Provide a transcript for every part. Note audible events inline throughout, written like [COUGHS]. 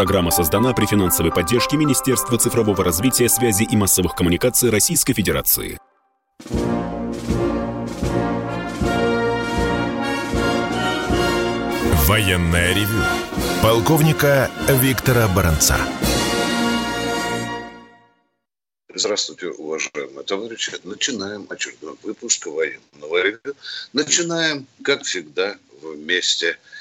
Программа создана при финансовой поддержке Министерства цифрового развития, связи и массовых коммуникаций Российской Федерации. Военная ревю. Полковника Виктора Баранца. Здравствуйте, уважаемые товарищи. Начинаем очередной выпуск военного ревю. Начинаем, как всегда, вместе. Э,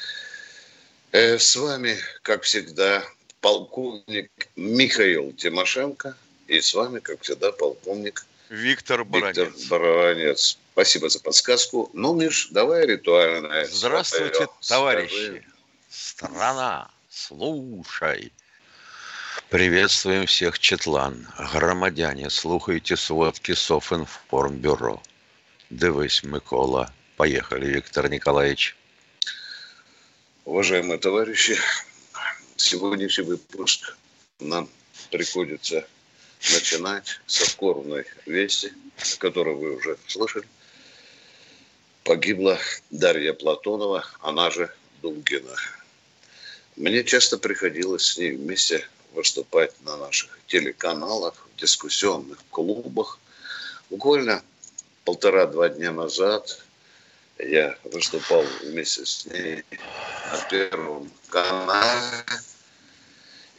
с вами, как всегда, полковник Михаил Тимошенко. И с вами, как всегда, полковник Виктор Баранец. Виктор Баранец. Спасибо за подсказку. Ну, Миш, давай ритуальное. Здравствуйте, товарищи. Скажи. Страна, слушай. Приветствуем всех Четлан. Громадяне, слухайте сводки Софинформбюро. Дивись, Микола. Поехали, Виктор Николаевич. Уважаемые товарищи, сегодняшний выпуск нам приходится начинать со скорбной вести, которую вы уже слышали погибла Дарья Платонова, она же Дунгина. Мне часто приходилось с ней вместе выступать на наших телеканалах, в дискуссионных клубах. Буквально полтора-два дня назад я выступал вместе с ней на Первом канале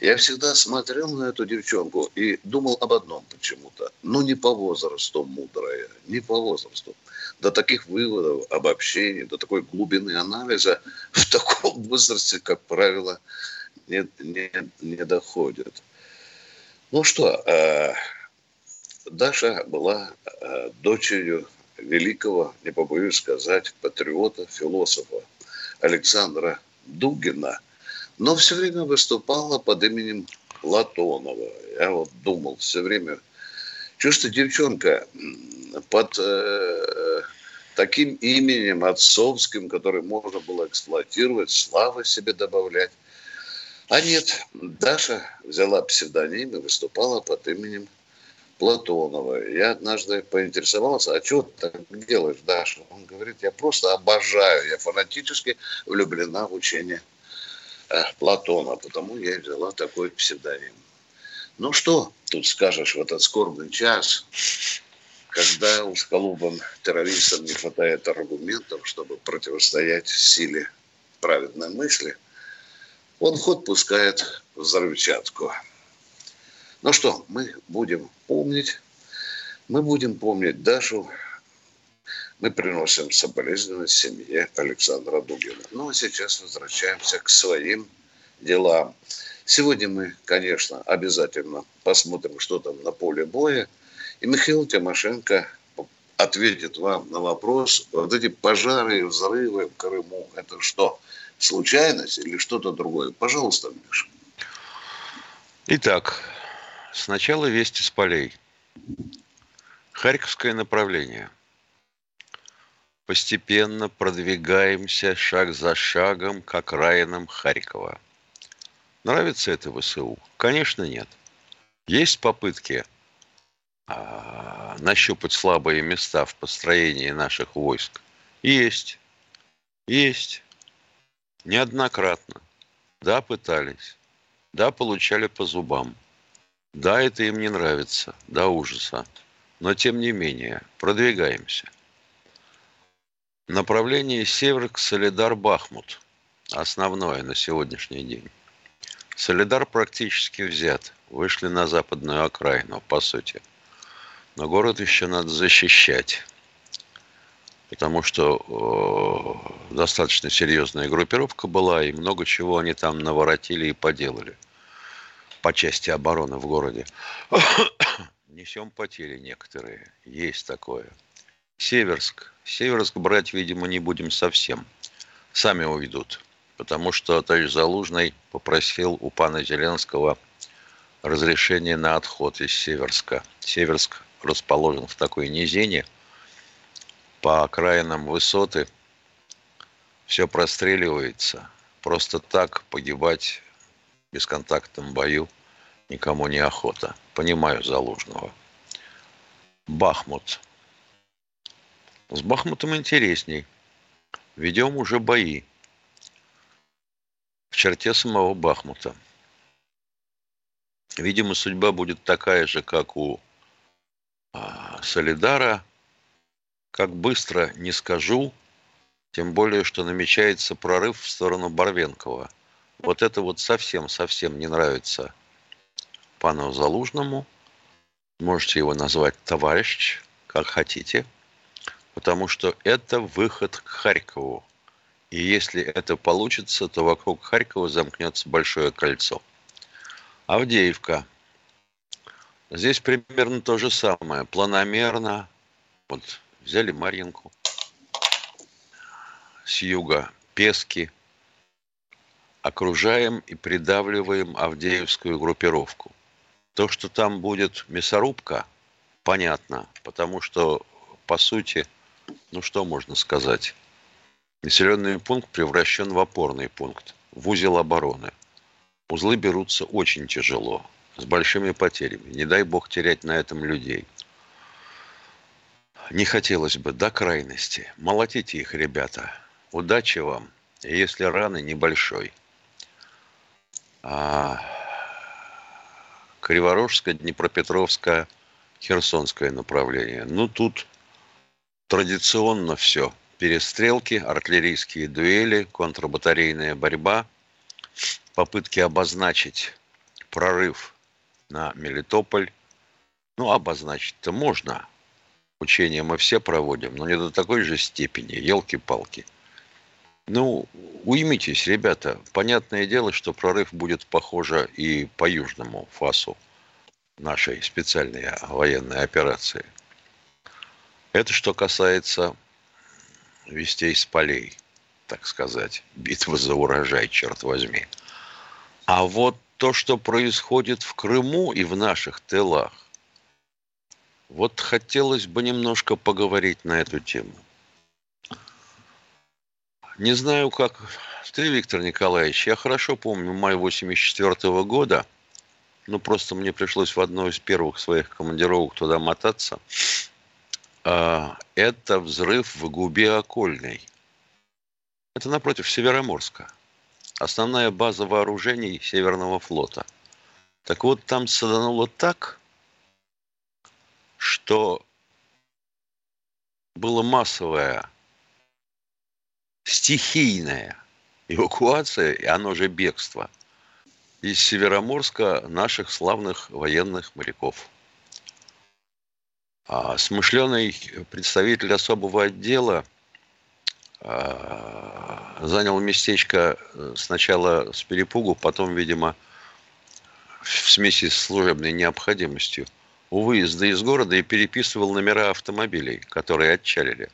я всегда смотрел на эту девчонку и думал об одном почему-то. Ну, не по возрасту мудрая, не по возрасту. До таких выводов, обобщений, до такой глубины анализа [LAUGHS] в таком возрасте, как правило, не, не, не доходит. Ну что, э, Даша была э, дочерью великого, не побоюсь сказать, патриота, философа Александра Дугина – но все время выступала под именем Платонова. Я вот думал все время, что девчонка под э, таким именем отцовским, который можно было эксплуатировать, славы себе добавлять. А нет, Даша взяла псевдоним и выступала под именем Платонова. Я однажды поинтересовался, а что ты так делаешь, Даша? Он говорит, я просто обожаю, я фанатически влюблена в учение Платона, потому я и взяла такой псевдоним. Ну что тут скажешь в этот скорбный час, когда узколобым террористам не хватает аргументов, чтобы противостоять силе праведной мысли, он ход пускает взрывчатку. Ну что, мы будем помнить, мы будем помнить Дашу, мы приносим соболезнования семье Александра Дугина. Ну, а сейчас возвращаемся к своим делам. Сегодня мы, конечно, обязательно посмотрим, что там на поле боя. И Михаил Тимошенко ответит вам на вопрос, вот эти пожары и взрывы в Крыму, это что, случайность или что-то другое? Пожалуйста, Миша. Итак, сначала вести с полей. Харьковское направление – постепенно продвигаемся шаг за шагом к окраинам Харькова. Нравится это ВСУ? Конечно, нет. Есть попытки а, нащупать слабые места в построении наших войск? Есть. Есть. Неоднократно. Да, пытались. Да, получали по зубам. Да, это им не нравится. До ужаса. Но, тем не менее, продвигаемся – Направление север к Солидар-Бахмут. Основное на сегодняшний день. Солидар практически взят. Вышли на западную окраину, по сути. Но город еще надо защищать. Потому что э, достаточно серьезная группировка была, и много чего они там наворотили и поделали по части обороны в городе. [COUGHS] Несем потери некоторые. Есть такое. Северск. Северск брать, видимо, не будем совсем. Сами уведут. Потому что товарищ Залужный попросил у пана Зеленского разрешение на отход из Северска. Северск расположен в такой низине, по окраинам высоты. Все простреливается. Просто так погибать бесконтактном бою никому не охота. Понимаю Залужного. Бахмут – с Бахмутом интересней. Ведем уже бои в черте самого Бахмута. Видимо, судьба будет такая же, как у а, Солидара. Как быстро, не скажу, тем более, что намечается прорыв в сторону Барвенкова. Вот это вот совсем-совсем не нравится пану Залужному. Можете его назвать товарищ, как хотите, потому что это выход к Харькову. И если это получится, то вокруг Харькова замкнется большое кольцо. Авдеевка. Здесь примерно то же самое. Планомерно. Вот взяли Марьинку. С юга Пески. Окружаем и придавливаем Авдеевскую группировку. То, что там будет мясорубка, понятно, потому что, по сути, ну что можно сказать? Населенный пункт превращен в опорный пункт, в узел обороны. Узлы берутся очень тяжело, с большими потерями. Не дай бог терять на этом людей. Не хотелось бы до крайности. Молотите их, ребята. Удачи вам, если раны небольшой. А... Криворожское, Днепропетровское, Херсонское направление. Ну, тут традиционно все. Перестрелки, артиллерийские дуэли, контрбатарейная борьба, попытки обозначить прорыв на Мелитополь. Ну, обозначить-то можно. Учения мы все проводим, но не до такой же степени. Елки-палки. Ну, уймитесь, ребята. Понятное дело, что прорыв будет похоже и по южному фасу нашей специальной военной операции. Это что касается вестей с полей, так сказать. Битва за урожай, черт возьми. А вот то, что происходит в Крыму и в наших тылах, вот хотелось бы немножко поговорить на эту тему. Не знаю, как ты, Виктор Николаевич, я хорошо помню май 84 -го года, ну просто мне пришлось в одной из первых своих командировок туда мотаться. А, это взрыв в Губе Окольной. Это напротив Североморска основная база вооружений Северного флота. Так вот, там садануло так, что была массовая стихийная эвакуация, и оно же бегство, из Североморска наших славных военных моряков. А смышленый представитель особого отдела – а, занял местечко э, сначала с перепугу, потом, видимо, в смеси с служебной необходимостью у выезда из города и переписывал номера автомобилей, которые отчалили.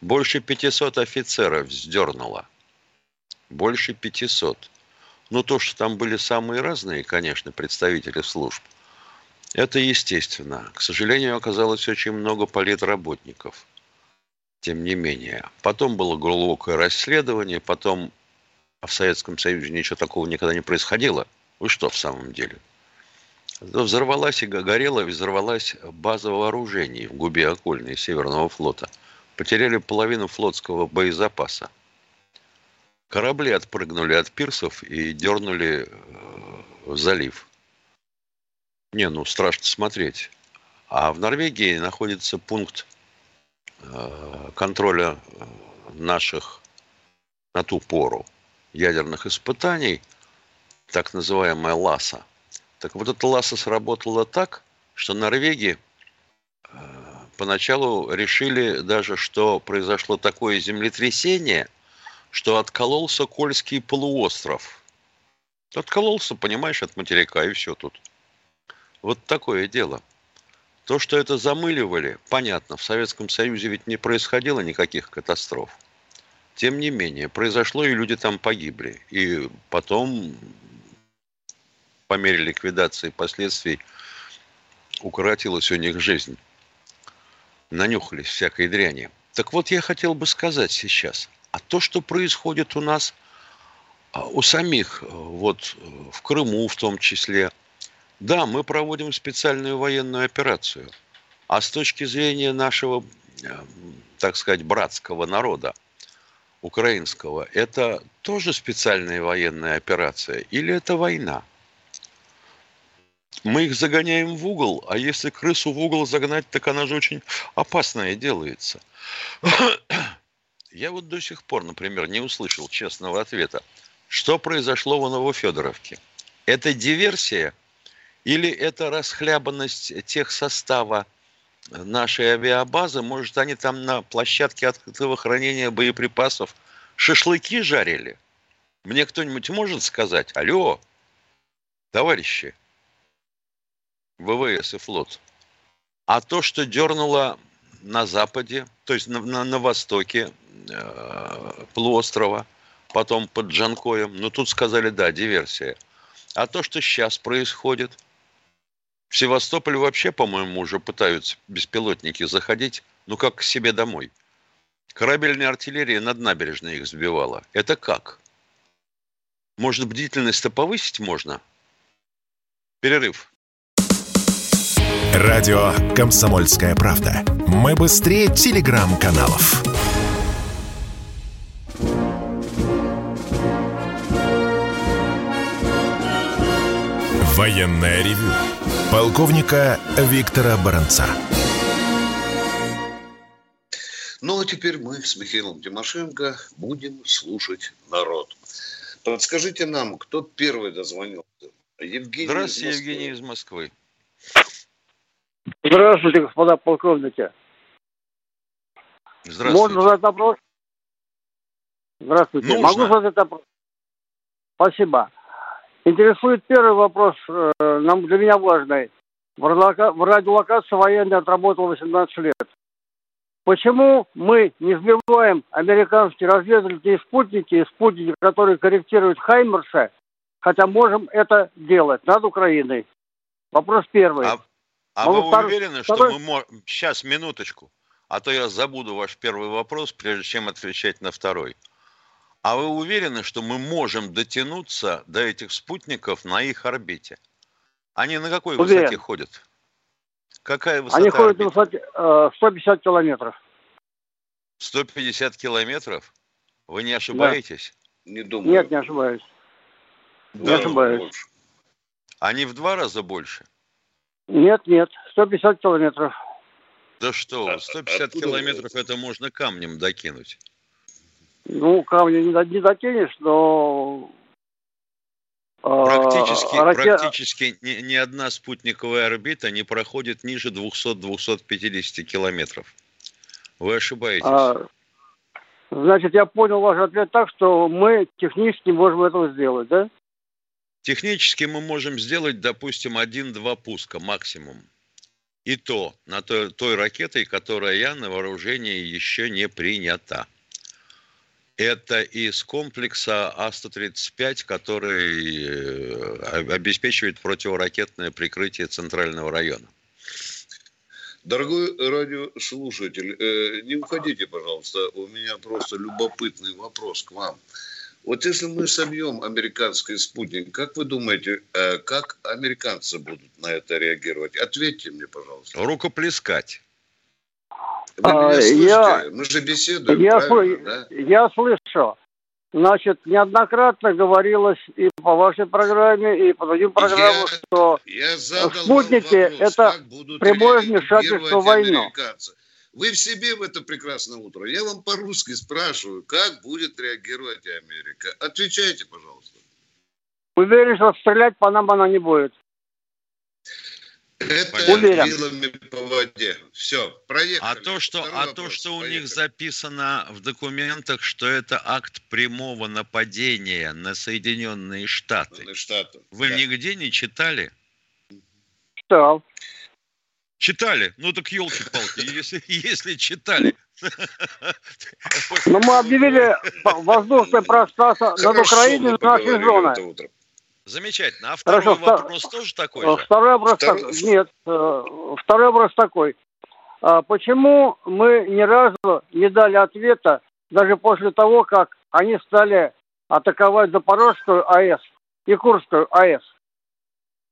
Больше 500 офицеров вздернуло. Больше 500. Ну, то, что там были самые разные, конечно, представители служб, это естественно. К сожалению, оказалось очень много политработников – тем не менее. Потом было глубокое расследование, потом а в Советском Союзе ничего такого никогда не происходило. Вы что в самом деле? Взорвалась и горела, взорвалась база вооружений в губе окольной Северного флота. Потеряли половину флотского боезапаса. Корабли отпрыгнули от пирсов и дернули э, в залив. Не, ну страшно смотреть. А в Норвегии находится пункт Э, контроля э, наших на ту пору ядерных испытаний, так называемая ЛАСА. Так вот эта ЛАСА сработала так, что Норвегии э, поначалу решили даже, что произошло такое землетрясение, что откололся Кольский полуостров. Откололся, понимаешь, от материка, и все тут. Вот такое дело – то, что это замыливали, понятно, в Советском Союзе ведь не происходило никаких катастроф. Тем не менее, произошло, и люди там погибли. И потом, по мере ликвидации последствий, укоротилась у них жизнь. Нанюхались всякой дряни. Так вот, я хотел бы сказать сейчас, а то, что происходит у нас, а, у самих, вот в Крыму в том числе, да, мы проводим специальную военную операцию. А с точки зрения нашего, э, так сказать, братского народа, украинского, это тоже специальная военная операция или это война? Мы их загоняем в угол, а если крысу в угол загнать, так она же очень опасная делается. Я вот до сих пор, например, не услышал честного ответа. Что произошло в Новофедоровке? Это диверсия или это расхлябанность тех состава нашей авиабазы? Может, они там на площадке открытого хранения боеприпасов шашлыки жарили? Мне кто-нибудь может сказать? Алло, товарищи, ВВС и флот. А то, что дернуло на западе, то есть на, на, на востоке э, полуострова, потом под Джанкоем, ну тут сказали, да, диверсия. А то, что сейчас происходит, в Севастополь вообще, по-моему, уже пытаются беспилотники заходить, ну как к себе домой. Корабельная артиллерия над набережной их сбивала. Это как? Может, бдительность-то повысить можно? Перерыв. Радио «Комсомольская правда». Мы быстрее телеграм-каналов. Военное ревю. Полковника Виктора Баранца. Ну, а теперь мы с Михаилом Тимошенко будем слушать народ. Подскажите нам, кто первый дозвонился? Евгений Здравствуйте, из Евгений из Москвы. Здравствуйте, господа полковники. Здравствуйте. Можно задать вопрос? Здравствуйте. Нужно. Могу задать вопрос? Спасибо. Интересует первый вопрос, э, нам для меня важный. В, в радиолокации военный отработал 18 лет. Почему мы не сбиваем американские разведывательные спутники и спутники, которые корректируют Хаймерса, хотя можем это делать над Украиной? Вопрос первый. А, а вы втор... уверены, что мы можем... Сейчас, минуточку. А то я забуду ваш первый вопрос, прежде чем отвечать на второй. А вы уверены, что мы можем дотянуться до этих спутников на их орбите? Они на какой Уверен. высоте ходят? Какая высота? Они ходят на высоте э, 150 километров. 150 километров? Вы не ошибаетесь? Да. Не думаю. Нет, не ошибаюсь. Да, не ошибаюсь. Больше. Они в два раза больше? Нет, нет, 150 километров. Да что вы, 150 Откуда километров это можно камнем докинуть. Ну, камни не, не докинешь, но... А, практически, а, ракет... практически ни, ни одна спутниковая орбита не проходит ниже 200-250 километров. Вы ошибаетесь. А, значит, я понял ваш ответ так, что мы технически можем этого сделать, да? Технически мы можем сделать, допустим, один-два пуска максимум. И то на той, той ракетой, которая на вооружении еще не принята. Это из комплекса А-135, который э, обеспечивает противоракетное прикрытие центрального района. Дорогой радиослушатель, э, не уходите, пожалуйста, у меня просто любопытный вопрос к вам. Вот если мы собьем американский спутник, как вы думаете, э, как американцы будут на это реагировать? Ответьте мне, пожалуйста. Рукоплескать. Вы меня а, Я, мы же беседуем, я, сл... да? я слышу. Значит, неоднократно говорилось и по вашей программе, и по другим программам, я, что я спутники – это прямое вмешательство в войну. Американцы. Вы в себе в это прекрасное утро. Я вам по-русски спрашиваю, как будет реагировать Америка. Отвечайте, пожалуйста. Уверен, что стрелять по нам она не будет. Это Уверен. вилами по воде. Все, проехали. А то, что, а то, что у них записано в документах, что это акт прямого нападения на Соединенные Штаты. На Штаты. Вы да. нигде не читали? Читал. Читали? Ну так елки-палки, если, [LAUGHS] если читали. Но ну, мы объявили воздушное пространство над Украиной нашей зоной. Замечательно. А второй Хорошо, вопрос втор... тоже такой же? Второй вопрос второй... Так... Нет. Э, второй вопрос такой. А почему мы ни разу не дали ответа, даже после того, как они стали атаковать Запорожскую АЭС и Курскую АЭС?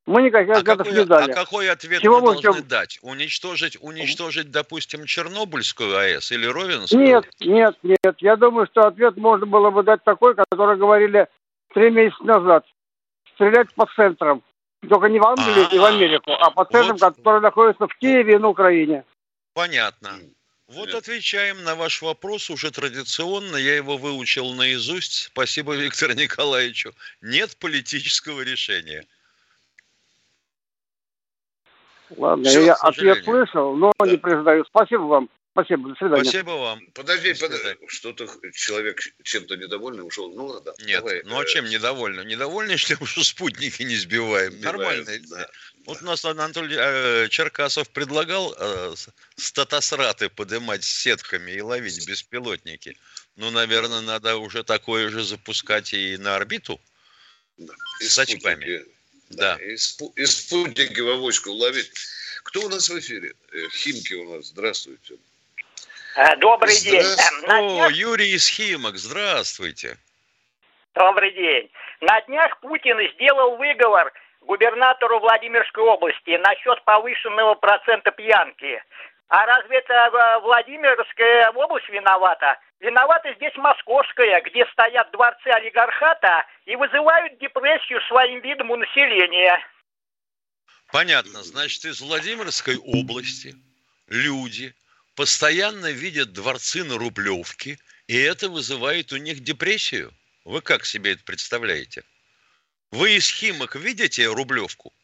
Мы никаких а ответов какой, не дали. А какой ответ Чего мы должны можем... дать? Уничтожить, уничтожить, допустим, Чернобыльскую АЭС или Ровенскую? Нет, нет, нет. Я думаю, что ответ можно было бы дать такой, который говорили три месяца назад. Стрелять по центрам. Только не в Англию и в Америку, а пациентам, Вот. которые находятся в Киеве и на Украине. Понятно. Вот отвечаем на ваш вопрос уже традиционно. Я его выучил наизусть. Спасибо Виктору Николаевичу. Нет политического решения. Ладно, Всё, я ответ слышал, но Да. не признаю. Спасибо вам. Спасибо, до свидания. Спасибо вам. Подожди, До подожди. Что-то человек чем-то недовольный ушел. Ну ладно. Нет, давай, ну а э, чем недовольны? Недовольны, [LAUGHS] что уже спутники не сбиваем. сбиваем, Нормально. да. Вот у нас Анатолий э, Черкасов предлагал э, статосраты поднимать сетками и ловить беспилотники. Ну, наверное, надо уже такое же запускать и на орбиту. Да. С очками. Спутники, Да. И, спу- и спутники в авоську ловить. Кто у нас в эфире? Э, Химки у нас. Здравствуйте. Э, Добрый день. Э, О, Юрий из Химок, здравствуйте. добрый день. На днях Путин сделал выговор губернатору Владимирской области насчет повышенного процента пьянки. А разве это э, Владимирская область виновата? Виновата здесь Московская, где стоят дворцы олигархата и вызывают депрессию своим видом у населения. Понятно, значит, из Владимирской области люди постоянно видят дворцы на Рублевке, и это вызывает у них депрессию. Вы как себе это представляете? Вы из Химок видите Рублевку?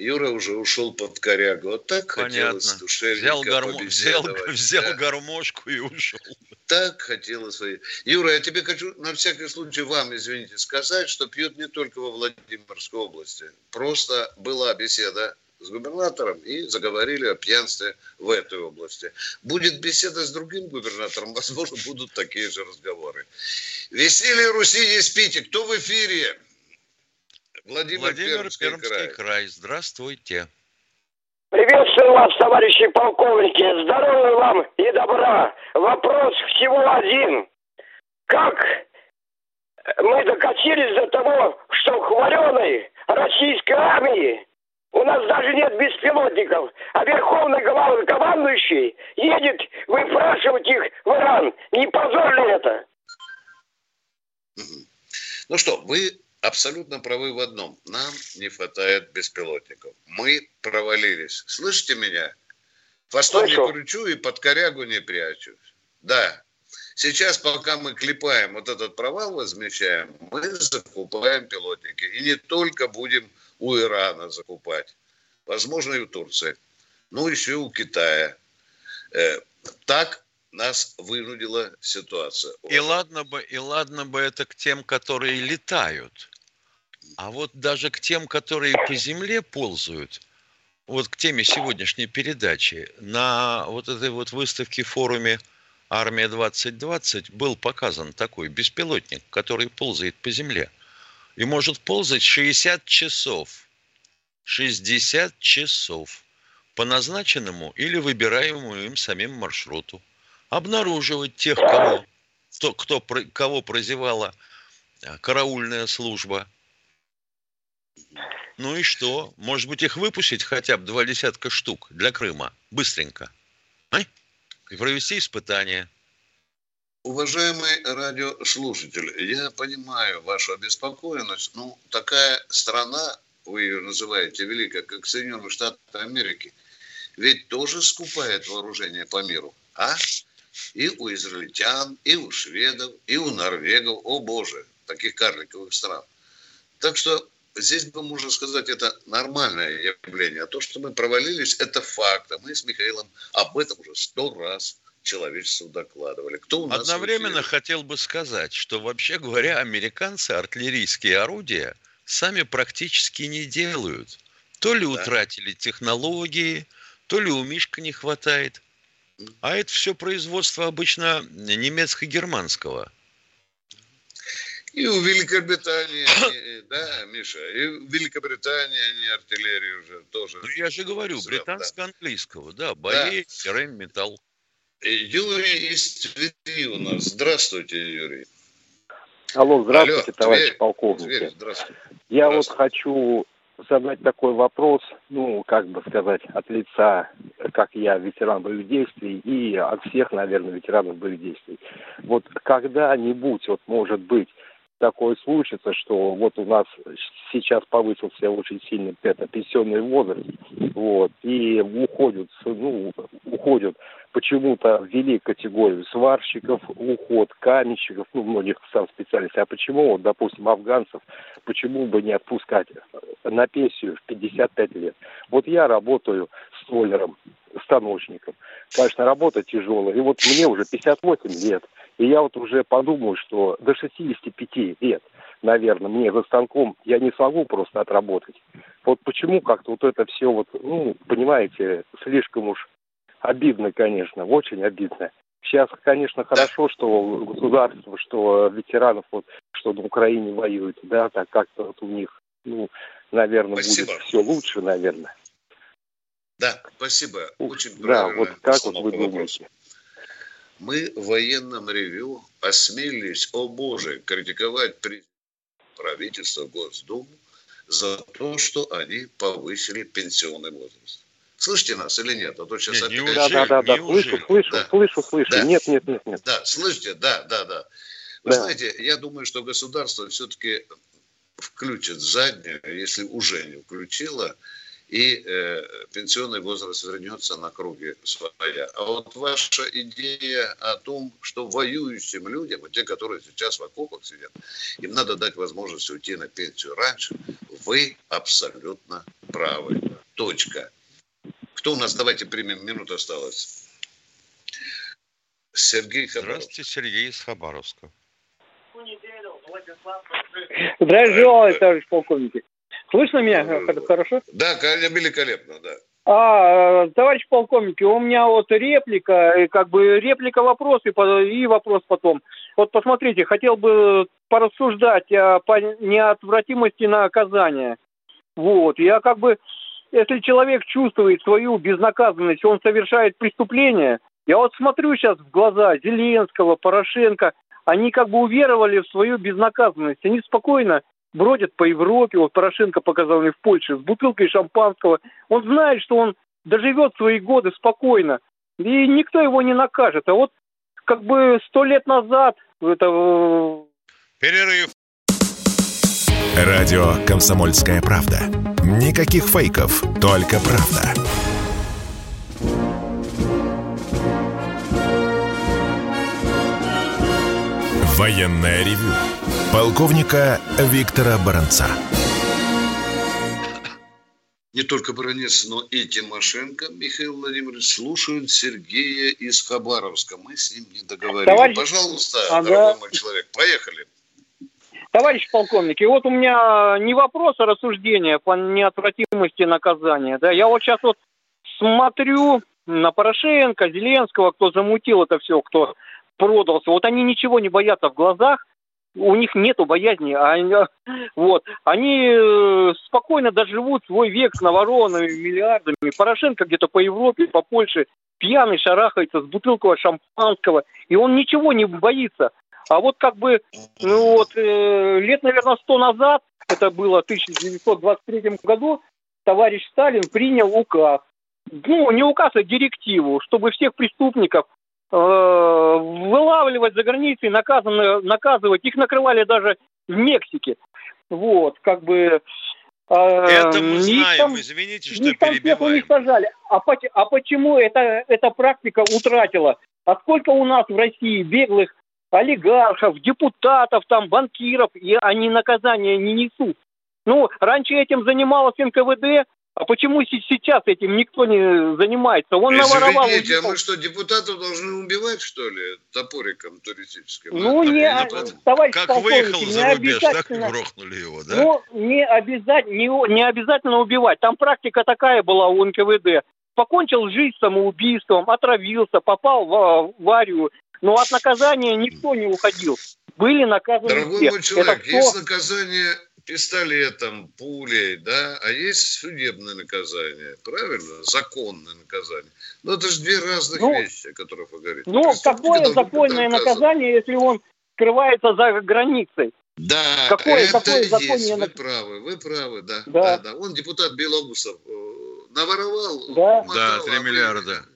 Юра уже ушел под корягу. Вот так хотелось Понятно. душевненько Взял, гармо- взял, [LAUGHS] взял Да. гармошку и ушел. Так хотелось. Юра, я тебе хочу на всякий случай вам, извините, сказать, что пьют не только во Владимирской области. Просто была беседа с губернатором и заговорили о пьянстве в этой области. Будет беседа с другим губернатором, [LAUGHS] возможно, будут такие же разговоры. Веселье Руси не спите. Кто в эфире? Владимир, Владимир Пермский, Пермский край. край. Здравствуйте. Приветствую вас, товарищи полковники. Здоровья вам и добра. Вопрос всего один. Как мы докатились до того, что в хваленой российской армии у нас даже нет беспилотников, а верховный главнокомандующий едет выпрашивать их в Иран. Не позор ли это? Ну что, вы абсолютно правы в одном. Нам не хватает беспилотников. Мы провалились. Слышите меня? Хвостом не кручу и под корягу не прячусь. Да. Сейчас, пока мы клепаем вот этот провал, возмещаем, мы закупаем пилотники. И не только будем у Ирана закупать. Возможно, и у Турции. Ну, еще и у Китая. Э, так нас вынудила ситуация. И ладно бы, и ладно бы это к тем, которые летают. А вот даже к тем, которые по земле ползают, вот к теме сегодняшней передачи, на вот этой вот выставке форуме «Армия 2020» был показан такой беспилотник, который ползает по земле. И может ползать 60 часов. 60 часов по назначенному или выбираемому им самим маршруту. Обнаруживать тех, кого, кто, кто, кого прозевала э, караульная служба. Ну и что? Может быть, их выпустить хотя бы два десятка штук для Крыма? Быстренько. А? И провести испытания. Уважаемый радиослушатель, я понимаю вашу обеспокоенность. Ну, такая страна, вы ее называете великая, как Соединенные Штаты Америки, ведь тоже скупает вооружение по миру. А? И у израильтян, и у шведов, и у норвегов. О боже, таких карликовых стран. Так что здесь бы можно сказать, это нормальное явление. А то, что мы провалились, это факт. А мы с Михаилом об этом уже сто раз человечеству докладывали. Кто у нас Одновременно хотел бы сказать, что вообще говоря, американцы артиллерийские орудия сами практически не делают. То ли Да. утратили технологии, то ли у Мишка не хватает. А это все производство обычно немецко-германского. И у Великобритании, они, да, Миша, и у Великобритании они артиллерию уже тоже. Ну, я же говорю, да. британско-английского, да, бои, металл. И Юрий из Твери у нас. Здравствуйте, Юрий. Алло, здравствуйте, Алло, товарищи Тверь, полковники. Тверь, здравствуйте. Я вот здравствуйте. хочу задать такой вопрос, ну, как бы сказать, от лица, как я, ветеран боевых действий, и от всех, наверное, ветеранов боевых действий. Вот когда-нибудь, вот может быть, такое случится, что вот у нас сейчас повысился очень сильно это пенсионный возраст, вот, и уходят, ну, уходят почему-то ввели категорию сварщиков, уход каменщиков, ну, многих сам специалистов. А почему, вот, допустим, афганцев, почему бы не отпускать на пенсию в 55 лет? Вот я работаю столером, станочником. Конечно, работа тяжелая. И вот мне уже 58 лет. И я вот уже подумал, что до 65 лет, наверное, мне за станком я не смогу просто отработать. Вот почему как-то вот это все вот, ну, понимаете, слишком уж Обидно, конечно, очень обидно. Сейчас, конечно, хорошо, что государство, что ветеранов, вот, что на Украине воюют, да, так как-то вот у них, ну, наверное, спасибо. будет все лучше, наверное. Да, спасибо. Очень да, вот как вот вы думаете? Мы в военном ревю осмелились, о боже, критиковать правительство, Госдуму за то, что они повысили пенсионный возраст. Слышите нас или нет? А то сейчас нет, опять... Да, да, да, да, слышу, слышу, да. слышу, слышу. Да. Нет, нет, нет, нет. Да, слышите, да, да, да. Вы да. знаете, я думаю, что государство все-таки включит заднюю, если уже не включило, и э, пенсионный возраст вернется на круги своя. А вот ваша идея о том, что воюющим людям, вот те, которые сейчас в окопах сидят, им надо дать возможность уйти на пенсию раньше, вы абсолютно правы. Точка. Кто у нас? Давайте примем. Минута осталась. Сергей Хабаровск. Здравствуйте, Сергей из Хабаровска. Здравия товарищ полковник. Слышно меня хорошо? Да, великолепно, да. А, товарищ полковник, у меня вот реплика, как бы реплика вопрос и вопрос потом. Вот посмотрите, хотел бы порассуждать о неотвратимости наказания. Вот, я как бы если человек чувствует свою безнаказанность, он совершает преступление, я вот смотрю сейчас в глаза Зеленского, Порошенко, они как бы уверовали в свою безнаказанность. Они спокойно бродят по Европе. Вот Порошенко показал мне в Польше с бутылкой шампанского. Он знает, что он доживет свои годы спокойно. И никто его не накажет. А вот как бы сто лет назад это... Э, Перерыв. Радио «Комсомольская правда». Никаких фейков, только правда. Военная ревю. Полковника Виктора Баранца. Не только Баранец, но и Тимошенко Михаил Владимирович слушают Сергея из Хабаровска. Мы с ним не договорились. Товарищ... Пожалуйста, ага. дорогой мой человек, поехали. Товарищ полковник, и вот у меня не вопрос, а рассуждение по неотвратимости наказания. Да? Я вот сейчас вот смотрю на Порошенко, Зеленского, кто замутил это все, кто продался. Вот они ничего не боятся в глазах, у них нету боязни, а они, вот, они э, спокойно доживут свой век с наворованными миллиардами. Порошенко где-то по Европе, по Польше пьяный шарахается с бутылкой шампанского, и он ничего не боится. А вот как бы, ну вот, э, лет, наверное, сто назад, это было в 1923 году, товарищ Сталин принял указ. Ну, не указ, а директиву, чтобы всех преступников вылавливать за границей, наказывать. Их накрывали даже в Мексике. Вот, как бы... Э, это мы знаем, там, извините, что перебиваем. уничтожали. А, а почему эта, эта практика утратила? А сколько у нас в России беглых олигархов, депутатов, там, банкиров, и они наказания не несут. Ну, раньше этим занималась НКВД, а почему сейчас этим никто не занимается? Он Извините, наворовал. Извините, а мы что, депутатов должны убивать, что ли, топориком туристическим? Ну, не, а, товарищ Как выехал за рубеж, так и грохнули его, да? Ну, не обязательно, не, не обязательно убивать. Там практика такая была у НКВД. Покончил жизнь самоубийством, отравился, попал в аварию, но от наказания никто не уходил. Были наказаны Дорогой все. мой человек, Это есть наказание пистолетом, пулей, да, а есть судебное наказание, правильно? Законное наказание. Но это же две разных ну, вещи, о которых вы говорите. Ну, какое законное наказание, если он скрывается за границей? Да, какое, это какое есть, вы правы, вы правы, да, да. да, да. Он депутат Белоусов э, наворовал. Да, да 3 миллиарда.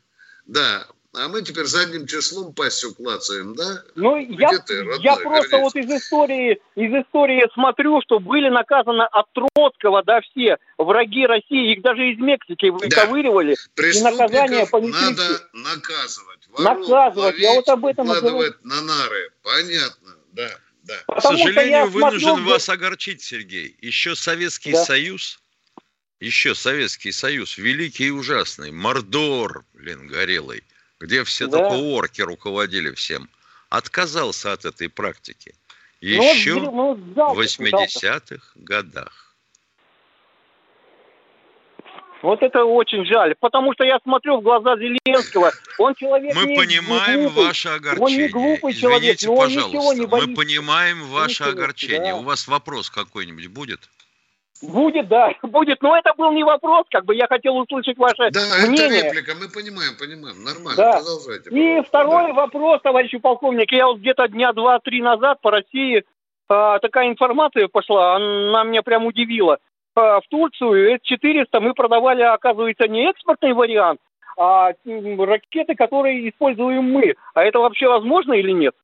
Да, а мы теперь задним числом пастью клацаем, да? Ну, я, ты, родной, я просто вернись? вот из истории, из истории смотрю, что были наказаны от Троцкого, да, все враги России, их даже из Мексики выковыривали, и наказание понесли надо наказывать. Наказывать, я вот об этом Укладывать на нары. Понятно, да, да. К Потому сожалению, я вынужден смотрю, вас огорчить, Сергей. Еще Советский Да. Союз, еще Советский Союз, великий и ужасный, Мордор, блин, горелый, где все Да. только орки руководили всем, отказался от этой практики. Ну, Еще ну, в 80-х годах. Вот это очень жаль, потому что я смотрю в глаза Зеленского, он человек Мы не, понимаем не глупый, ваше он огорчение. не глупый человек, Извините, но он ничего пожалуйста. не Мы боится. понимаем ваше Ничего, огорчение. да. У вас вопрос какой-нибудь будет? Будет, да, [LAUGHS] будет, но это был не вопрос, как бы я хотел услышать ваше Да, это мнение. реплика, мы понимаем, понимаем. Нормально, Да. продолжайте. И пожалуйста. второй вопрос, товарищи полковники, я вот где-то дня два-три назад по России а, такая информация пошла, она меня прям удивила. А, в Турцию С-400 мы продавали, оказывается, не экспортный вариант, а ракеты, которые используем мы. А это вообще возможно или нет?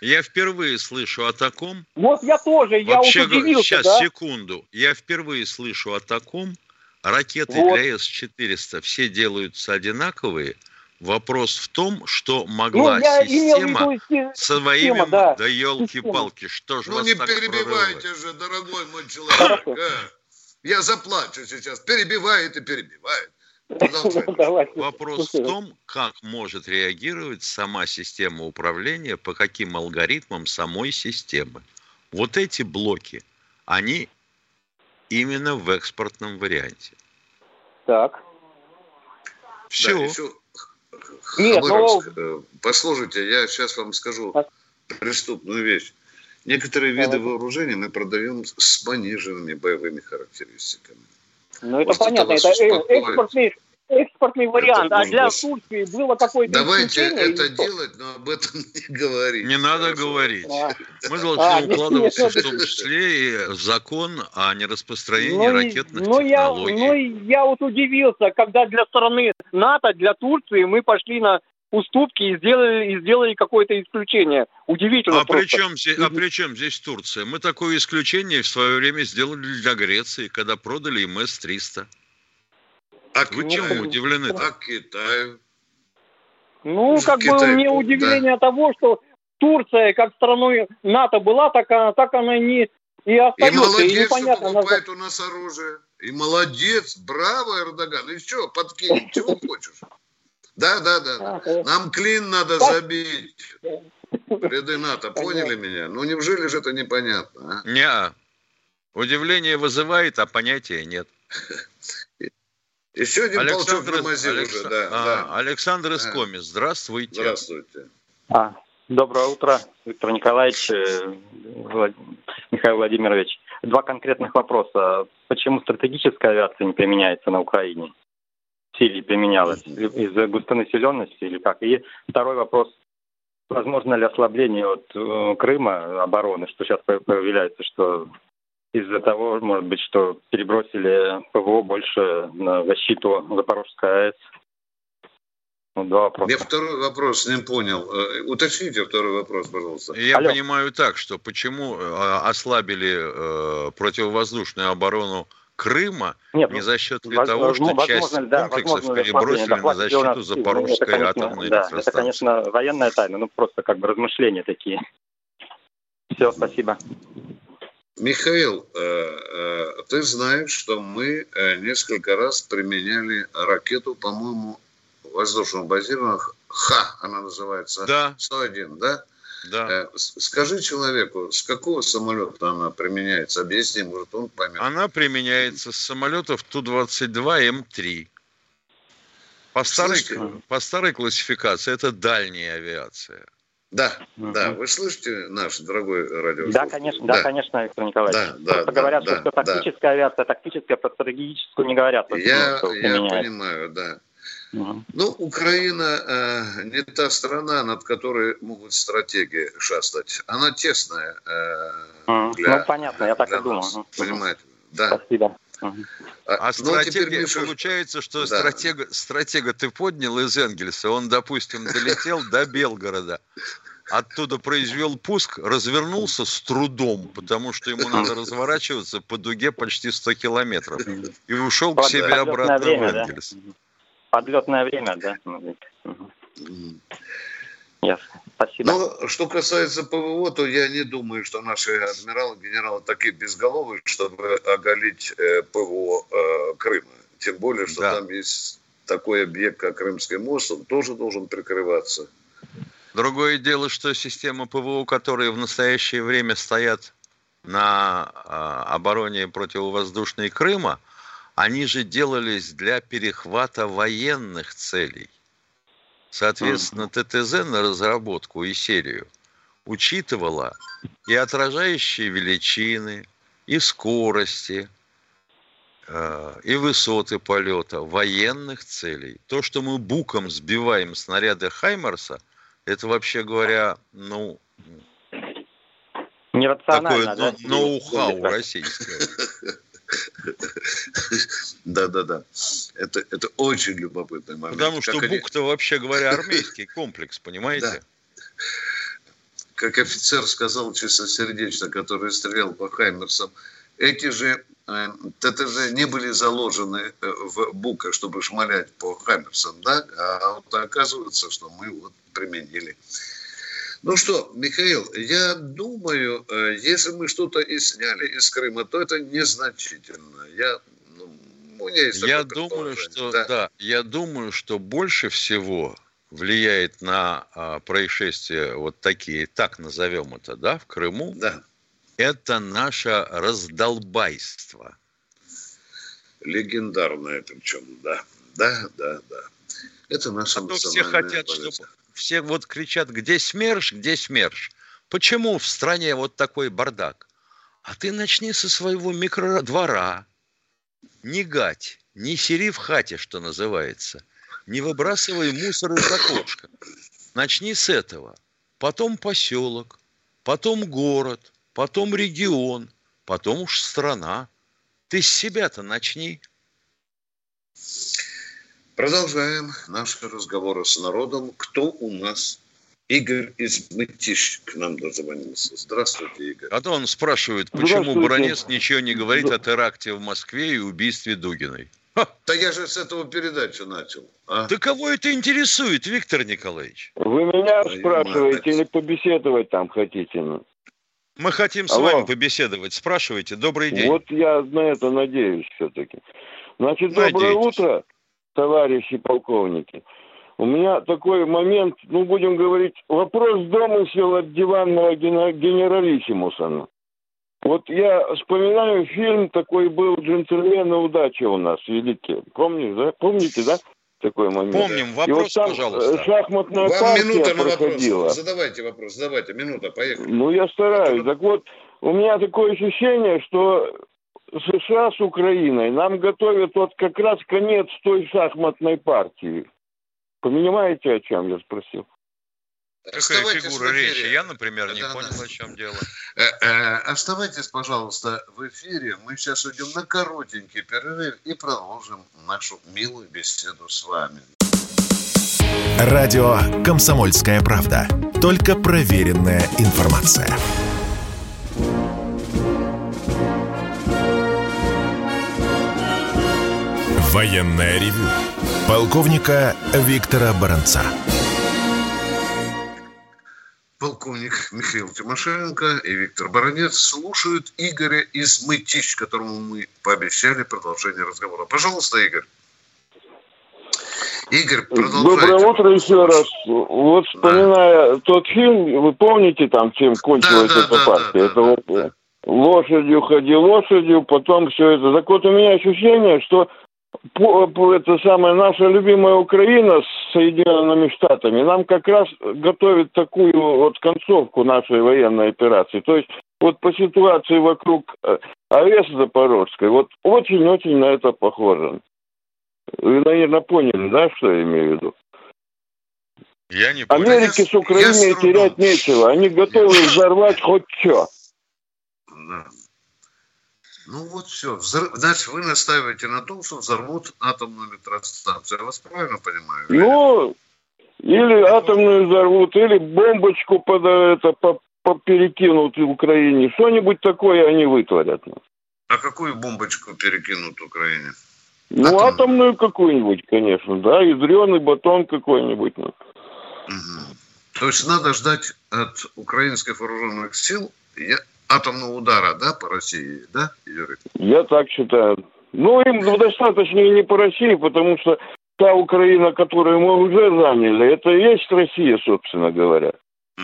Я впервые слышу о таком. Вот я тоже, я Вообще, вот удивился, сейчас, да? секунду. Я впервые слышу о таком. Ракеты Вот. для С-400 все делаются одинаковые. Вопрос в том, что Ну, могла я имел в система виду своими... система, да. да елки-палки, что же Ну вас не так перебивайте прорывает? же, дорогой мой человек. а. Я заплачу сейчас. Перебивает и перебивает. Продолжайте. [LAUGHS] Давайте. Вопрос в том, как может реагировать сама система управления, по каким алгоритмам самой системы. Вот эти блоки, они именно в экспортном варианте. Так. Все. Да, еще Нет, Хабаровск, э, послушайте, я сейчас вам скажу А- преступную вещь. Некоторые виды Давайте. вооружений мы продаем с пониженными боевыми характеристиками. Ну, это Может, это понятно, это э, успокоит? экспортный, экспортный вариант. А ну, для Турции было какое-то Давайте это или делать, но об этом [LAUGHS] не говорить. Не надо Хорошо? говорить. А, Мы должны А, нет, укладываться нет, в том числе и в закон о нераспостранении Ну, ракетных ну, я, технологий. ну, и я вот удивился, когда для страны НАТО, для Турции мы пошли на уступки и сделали, и сделали какое-то исключение. Удивительно А при, чем здесь, а при чем здесь Турция? Мы такое исключение в свое время сделали для Греции, когда продали им С-300. А Вы Китаю? чему удивлены? А Китаю? Ну, в как бы Китай, мне да. удивление того, что Турция, как страной НАТО была, так она, так она не и И остается. И, молодец, что непонятно, она- покупает у нас оружие. И молодец, браво, Эрдоган. И что, подкинь, чего хочешь? Да, да, да. да. А, Нам клин надо забить. НАТО, поняли меня? Ну, неужели же это непонятно, а? Не, удивление вызывает, а понятия нет. Еще один полчок Александр, намазил Алекс- уже, да, а, да. Александр Искомис, здравствуйте. Здравствуйте. А, доброе утро, Виктор Николаевич, э, Влад- Михаил Владимирович. Два конкретных вопроса. Почему стратегическая авиация не применяется на Украине? Сирии применялась из-за густонаселенности или как? И второй вопрос. Возможно ли ослабление от э, Крыма обороны, что сейчас по- появляется, что из-за того, может быть, что перебросили ПВО больше на защиту Запорожской АЭС? Ну, два вопроса. Я второй вопрос не понял. Э, Уточните второй вопрос, пожалуйста. Я Алло. понимаю так, что почему э, ослабили противовоздушную оборону Крыма Нет, не ну, за счет ли Воз- того, что возможно, часть да, комплексов возможно, перебросили на защиту? Ну, Запорожской это, конечно, атомной да, электростанции. Это, конечно, военная тайна, ну просто как бы размышления такие. Все, спасибо. Михаил, э, э, ты знаешь, что мы э, несколько раз применяли ракету, по-моему, воздушного базирования Ха, она называется, Да, 101, да? Да. Э, Скажи человеку, с какого самолета она применяется? Объясни, может, он поймет. Она применяется с самолетов Ту-22М3. По старой, Слышите? по старой классификации это дальняя авиация. Да, Мгм. да, вы слышите наш дорогой радиослушатель? Да, конечно, да, конечно, Виктор Николаевич. Да, да, Просто да, говорят, да, что да. тактическая авиация, тактическая, про стратегическую не говорят. вот, Я, ну, что я применяют. понимаю, да. Ну, Украина э, не та страна, над которой могут стратегии шастать. Она тесная. э, Мгм. для, Ну, понятно, я так и для думал. нас. Понимаете? Да. Спасибо. А, а ну, стратегия, теперь, Миша... получается, что да. стратега, стратега ты поднял из Энгельса, он, допустим, долетел до Белгорода, оттуда произвел пуск, развернулся с трудом, потому что ему надо разворачиваться по дуге почти 100 километров, и ушел к себе обратно в Энгельс. Да? Подлетное время, да? Ясно. Спасибо. Ну, что касается ПВО, то я не думаю, что наши адмиралы, генералы такие безголовые, чтобы оголить э, ПВО э, Крыма. Тем более, что да. там есть такой объект, как Крымский мост, он тоже должен прикрываться. Другое дело, что системы ПВО, которые в настоящее время стоят на э, обороне противовоздушной Крыма, они же делались для перехвата военных целей. Соответственно, ТТЗ на разработку и серию учитывала и отражающие величины, и скорости, э, и высоты полета военных целей. То, что мы буком сбиваем снаряды Хаймарса, это вообще говоря, ну, Нерационально, такое да? ноу-хау российское. [LAUGHS] Да-да-да. Это, это очень любопытный момент. Потому что БУК-то, вообще говоря, армейский комплекс, [LAUGHS] понимаете? Как офицер сказал чистосердечно, который стрелял по Хаймерсам, эти же э, ТТЖ не были заложены э, в БУКа, чтобы шмалять по Хаймерсам, да? А вот оказывается, что мы вот применили. Ну что, Михаил, я думаю, э, если мы что-то и сняли из Крыма, то это незначительно. Я, ну, у меня есть я думаю, что да. да, я думаю, что больше всего влияет на а, происшествия вот такие, так назовем это, да, в Крыму. Да. Это наше раздолбайство. Легендарное причем, да. Да, да, да. Это наше а то все хотят, чтобы все вот кричат, где СМЕРШ, где СМЕРШ. Почему в стране вот такой бардак? А ты начни со своего микродвора. Не гать, не сери в хате, что называется. Не выбрасывай мусор из окошка. Начни с этого. Потом поселок, потом город, потом регион, потом уж страна. Ты с себя-то начни. Продолжаем наши разговоры с народом. Кто у нас? Игорь из Мытищ к нам дозвонился. Здравствуйте, Игорь. А то он спрашивает, почему Бронец ничего не говорит о теракте в Москве и убийстве Дугиной. Ха. Да я же с этого передачу начал. А? Да кого это интересует, Виктор Николаевич? Вы меня Твою спрашиваете мать. или побеседовать там хотите? Мы хотим с Алло. вами побеседовать. Спрашивайте. Добрый день. Вот я на это надеюсь все-таки. Значит, Надейтесь. доброе утро товарищи полковники. У меня такой момент, ну, будем говорить, вопрос домысел от диванного генералиссимуса. Вот я вспоминаю фильм такой был «Джентльмены удачи» у нас, великий. Помнишь, да? Помните, да? Такой момент. Помним. Вопрос, И вот там пожалуйста. шахматная Вам партия минута на проходила. вопрос. Задавайте вопрос, задавайте. Минута, поехали. Ну, я стараюсь. Так вот, у меня такое ощущение, что США с Украиной нам готовят вот как раз конец той шахматной партии. Понимаете, о чем я спросил? Какая фигура речи? Я, например, не да, понял, да. о чем дело. Э, э, оставайтесь, пожалуйста, в эфире. Мы сейчас уйдем на коротенький перерыв и продолжим нашу милую беседу с вами. Радио «Комсомольская правда». Только проверенная информация. Военное ревю полковника Виктора Баранца. Полковник Михаил Тимошенко и Виктор Баранец слушают Игоря из Мытищ, которому мы пообещали продолжение разговора. Пожалуйста, Игорь. Игорь, продолжайте. Доброе утро еще раз. Вот вспоминая да. тот фильм, вы помните там, чем кончилась да, эта да, партия? Да, да, это да, вот да. лошадью ходи лошадью, потом все это. Так вот у меня ощущение, что это самая наша любимая Украина с Соединенными Штатами нам как раз готовит такую вот концовку нашей военной операции. То есть вот по ситуации вокруг э, АЭС Запорожской, вот очень-очень на это похоже. Вы, наверное, поняли, да, что я имею в виду? Я не понял. Америке с Украиной терять нечего. Они готовы взорвать хоть что. Ну вот все. Взрыв... Значит, вы настаиваете на том, что взорвут атомную электростанцию. Я вас правильно понимаю? Ну, или атомную взорвут, или бомбочку под это по, по перекинут в Украине. Что-нибудь такое они вытворят. А какую бомбочку перекинут Украине? Ну, атомную, атомную какую-нибудь, конечно, да, ядреный батон какой-нибудь. Ну. Угу. То есть надо ждать от украинских вооруженных сил атомного удара, да, по России, да, Юрий? Я так считаю. Ну, им достаточно и не по России, потому что та Украина, которую мы уже заняли, это и есть Россия, собственно говоря.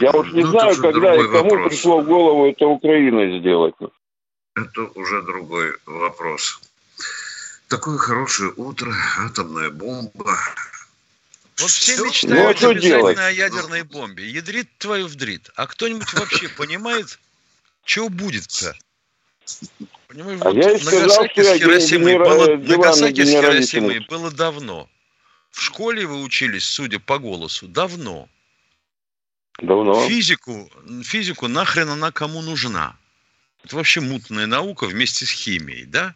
Я уж не ну, знаю, когда и кому вопрос. пришло в голову это Украина сделать. Это уже другой вопрос. Такое хорошее утро, атомная бомба. Вот все, все мечтают ну, а обязательно делать? о ядерной бомбе. Ядрит твою вдрит. А кто-нибудь вообще понимает, что будет-то? Понимаешь, а вот я Нагасаки с Хиросимой было, Нагасаки с Хиросимой было давно. В школе вы учились, судя по голосу, давно. Давно. Физику, физику нахрен она кому нужна? Это вообще мутная наука вместе с химией, да?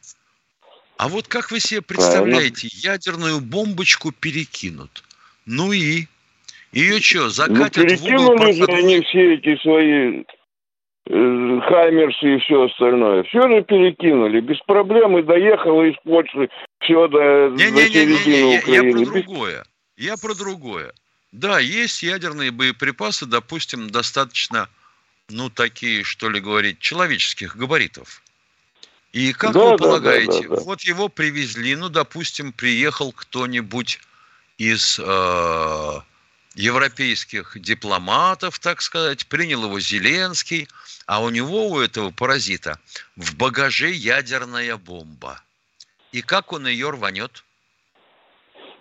А вот как вы себе представляете, ядерную бомбочку перекинут? Ну и? Ее что, закатят ну, перекинули в угол? же они все эти свои Хаймерсы и все остальное. Все же перекинули. Без проблем и доехало из Польши все до, не, до не, середины не, не, Украины. Я, про другое. Я про другое. Да, есть ядерные боеприпасы, допустим, достаточно, ну, такие, что ли говорить, человеческих габаритов. И как да, вы да, полагаете, да, да, да. вот его привезли, ну, допустим, приехал кто-нибудь из э, европейских дипломатов, так сказать, принял его Зеленский, а у него, у этого паразита, в багаже ядерная бомба. И как он ее рванет?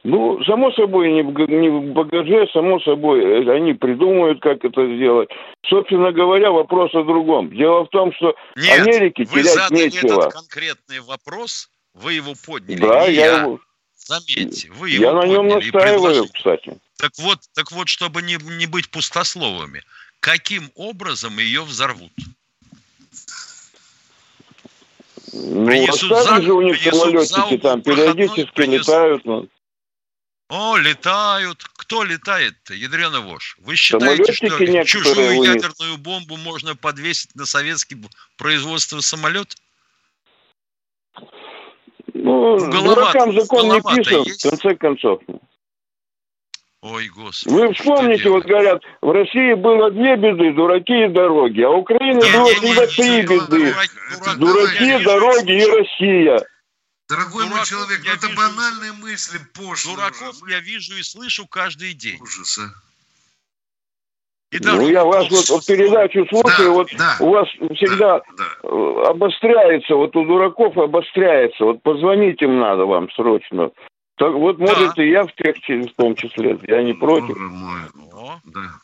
Ну, само собой, не в, багаже, само собой, э, они придумают, как это сделать. Собственно говоря, вопрос о другом. Дело в том, что Нет, Америке вы терять задали нечего. этот конкретный вопрос, вы его подняли, да, я. я. Его... Заметьте, вы его Я на нем настаиваю, кстати. Так вот, так вот, чтобы не, не быть пустословами, каким образом ее взорвут? Ну, принесут за, же у них самолетики там периодически летают. Но... Ну. О, летают. Кто летает-то, ядрена вошь? Вы считаете, что чужую ядерную бомбу можно подвесить на советский производство самолет? Ну, ну дуракам закон не писан, есть? в конце концов. Ой, господи. Вы вспомните, вот говорят, в России было две беды, дураки и дороги, а в Украине не, было всегда не, три беды. Дурак, дураки, дороги и Россия. Дорогой Дураков мой человек, ну это вижу, банальные мысли пошлые. Дураков уже. я вижу и слышу каждый день. Ужас, а. И ну, я вас вот, вот передачу слушаю, да, вот да, у вас всегда да, да. обостряется, вот у дураков обостряется. Вот позвонить им надо вам срочно. Так вот, да. может, и я в тех в том числе. Я не против. Мой. О, да.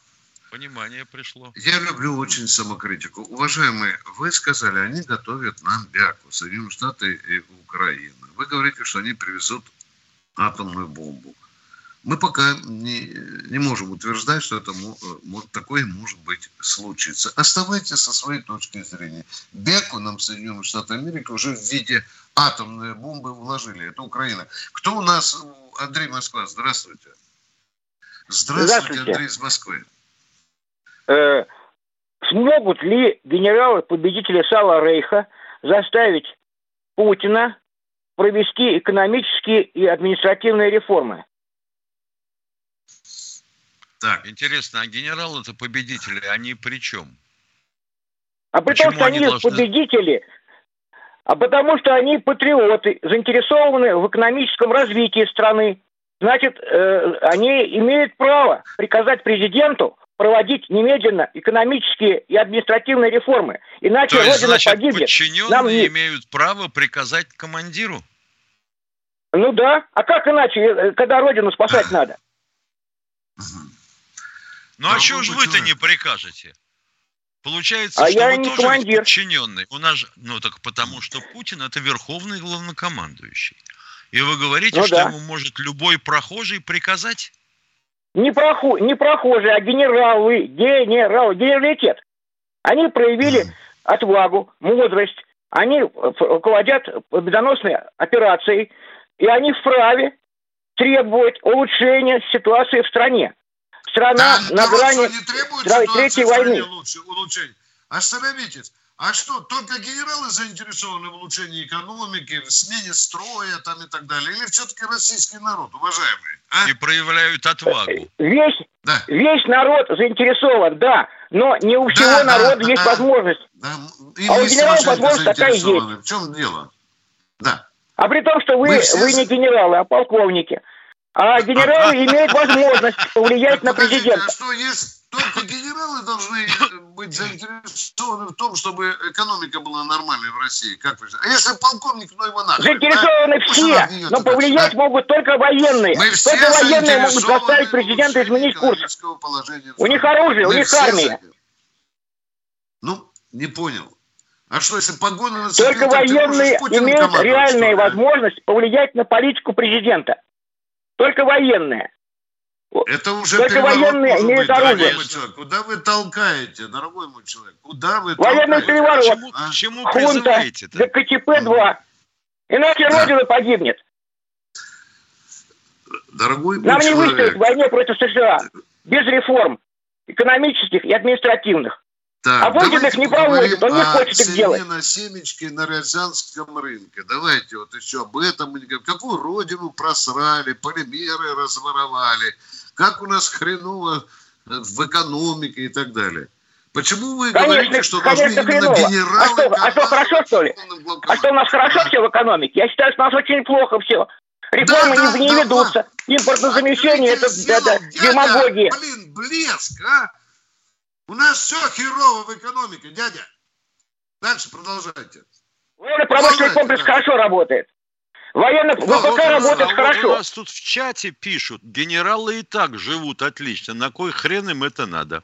Понимание пришло. Я люблю очень самокритику. Уважаемые, вы сказали, они готовят нам бяку, Соединенные Штаты и Украина. Вы говорите, что они привезут атомную бомбу. Мы пока не, не можем утверждать, что это может, такое может быть случится. Оставайтесь со своей точки зрения. Беку нам Соединенные Штаты Америки уже в виде атомной бомбы вложили. Это Украина. Кто у нас? Андрей Москва, здравствуйте. Здравствуйте, здравствуйте. Андрей из Москвы. Э, смогут ли генералы-победители Сала Рейха заставить Путина провести экономические и административные реформы? Так. Интересно, а генералы-то победители, они при чем? А при том, что они, они должны... победители, а потому что они патриоты, заинтересованы в экономическом развитии страны. Значит, э, они имеют право приказать президенту проводить немедленно экономические и административные реформы. Иначе То есть, Родина значит, погибнет. подчиненные Нам имеют право приказать командиру? Ну да. А как иначе, э, когда Родину спасать [LAUGHS] надо? Ну а что ж вы-то не прикажете? Получается, а что я вы не тоже командир. подчиненный. У нас, ну так потому что Путин это верховный главнокомандующий. И вы говорите, ну, что да. ему может любой прохожий приказать? Не, проху, не прохожий, а генералы, генерал, генералитет. Они проявили mm. отвагу, мудрость. они руководят победоносной операцией, и они вправе требовать улучшения ситуации в стране. Страна да, на грани не требует третьей войны. Лучше, улучшения. Остановитесь. А что, только генералы заинтересованы в улучшении экономики, в смене строя там и так далее? Или все-таки российский народ, уважаемые? А? И проявляют отвагу. Весь, да. весь народ заинтересован, да, но не у всего да, народа да, есть да, возможность. Да. И а у генералов возможность такая есть. В чем дело? Да. А при том, что вы, все... вы не генералы, а полковники. А генералы имеют возможность повлиять на президента. А что есть только генералы должны быть заинтересованы в том, чтобы экономика была нормальной в России. Как вы А если полковник, ну его нахрен. Заинтересованы да? все, но повлиять а? могут только военные. Мы все только военные могут заставить президента изменить курс. У них оружие, Мы у них армия. Ну, не понял. А что, если погоны на Только военные имеют реальную возможность повлиять на политику президента. Только военные. Это уже Только военные имеют оружие. Человек. Куда вы толкаете, дорогой мой человек? Куда вы Военный толкаете? переворот. К чему, а? чему призываете-то? ГКЧП-2. Иначе да. Родина погибнет. Дорогой Нам не выстоять в войне против США. Без реформ экономических и административных. Так, а Путин их не проводит, он не хочет их делать. на семечки на Рязанском рынке. Давайте вот еще об этом не. Какую родину просрали, полимеры разворовали, как у нас хреново в экономике и так далее. Почему вы конечно, говорите, что конечно, должны хреново. именно генералы... А что, а что, хорошо, что ли? А что, у нас хорошо все в экономике? Я считаю, что у нас очень плохо все. Реформы да, не, да, не ведутся. Да. Импортозамещение – это, это демагогия. Блин, блеск, а? У нас все херово в экономике, дядя. Дальше продолжайте. Военно-промышленный комплекс да. хорошо работает. Военно ВПК вот, работает а хорошо. Вот у нас тут в чате пишут, генералы и так живут отлично. На кой хрен им это надо?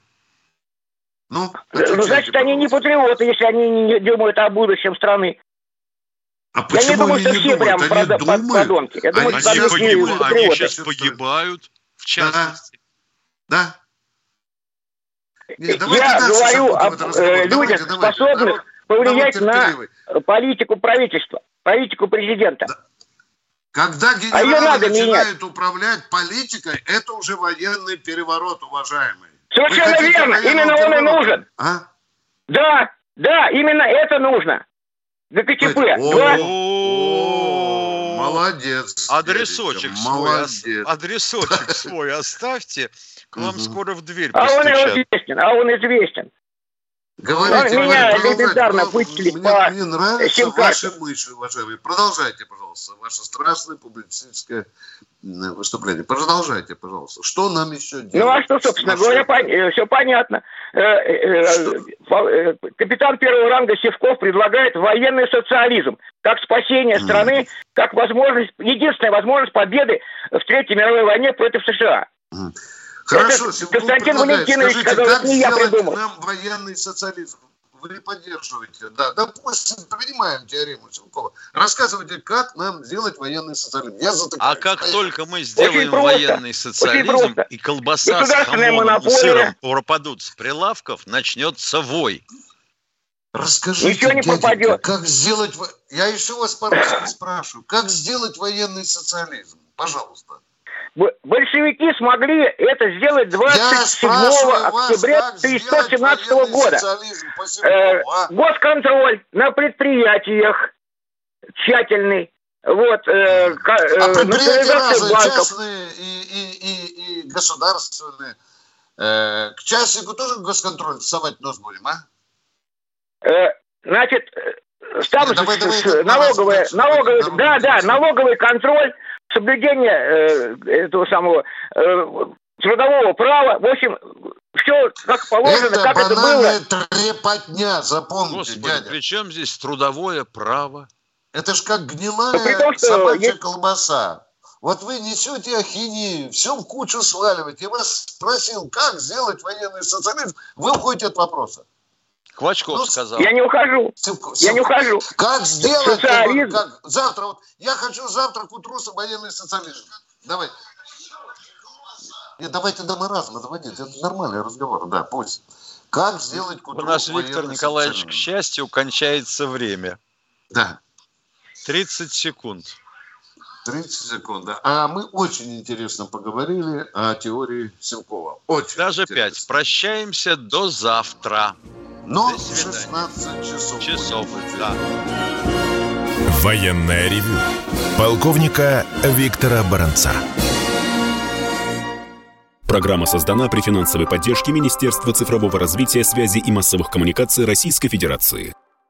Ну, ну значит, они не патриоты, если они не думают о будущем страны. А почему Я не думаю, что все прям подонки. Я думаю, они, что погиб... они сейчас погибают, в частности. Да. да. Нет, Я говорю об э, людях, давайте, способных давайте, повлиять на политику правительства, политику президента. Да. Когда генералы а начинают менять. управлять политикой, это уже военный переворот, уважаемые. Совершенно верно, именно он и нужен. А? Да, да, именно это нужно. ГКЧП. Молодец. Адресочек свой, адресочек свой оставьте. К вам угу. скоро в дверь А он известен, а он известен. Говорите, он меня элементарно вычислить мне, по мне нравятся ваши мысли, уважаемые. Продолжайте, пожалуйста, ваше страстное публицистское выступление. Продолжайте, пожалуйста. Что нам еще делать? Ну, а что, собственно говоря, пон... Э, все понятно. Э, э, капитан первого ранга Севков предлагает военный социализм как спасение страны, как возможность, единственная возможность победы в Третьей мировой войне против США. Хорошо, это Константин Валентинович, Скажите, как не я придумал. нам военный социализм? Вы поддерживаете, да. Допустим, принимаем теорему Силкова. Рассказывайте, как нам сделать военный социализм. Я затыкаю. А как Поехали. только мы сделаем военный социализм, и колбаса с хамоном и сыром пропадут с прилавков, начнется вой. Расскажите, Ничего не дяденька, попадет. как сделать... Я еще вас по-русски спрашиваю. Как сделать военный социализм? Пожалуйста большевики смогли это сделать 27 октября 1917 года. Э, а? Госконтроль на предприятиях тщательный. Вот, э, э, а предприятия разные, банков. частные и, и, и, и государственные. Э, к частнику тоже госконтроль совать нос будем, а? Э, значит, э, там давай, давай, налоговый, налоговый, да, да, налоговый контроль соблюдение э, этого самого э, трудового права, в общем, все как положено, это как это было. трепотня, запомните, Господи, дядя. при чем здесь трудовое право? Это ж как гнилая том, собачья есть... колбаса. Вот вы несете ахинею, все в кучу сваливаете. Я вас спросил, как сделать военный социализм, вы уходите от вопроса. Квачков ну, сказал. Я не ухожу. Сывков, я не ухожу. Как сделать? Социализм. Как, завтра, вот, я хочу завтра к утру военный социализм. Давай. Нет, давайте до маразма доводить. Это нормальный разговор, да, пусть. Как сделать к утру У нас, Виктор Николаевич, к счастью, кончается время. Да. 30 секунд. 30 секунд. да. А мы очень интересно поговорили о теории Силкова. Очень Даже интересно. 5. Прощаемся до завтра. Но До в свидания. 16 часов. Часов, да. Военное ревю полковника Виктора Баранца. Программа создана при финансовой поддержке Министерства цифрового развития, связи и массовых коммуникаций Российской Федерации.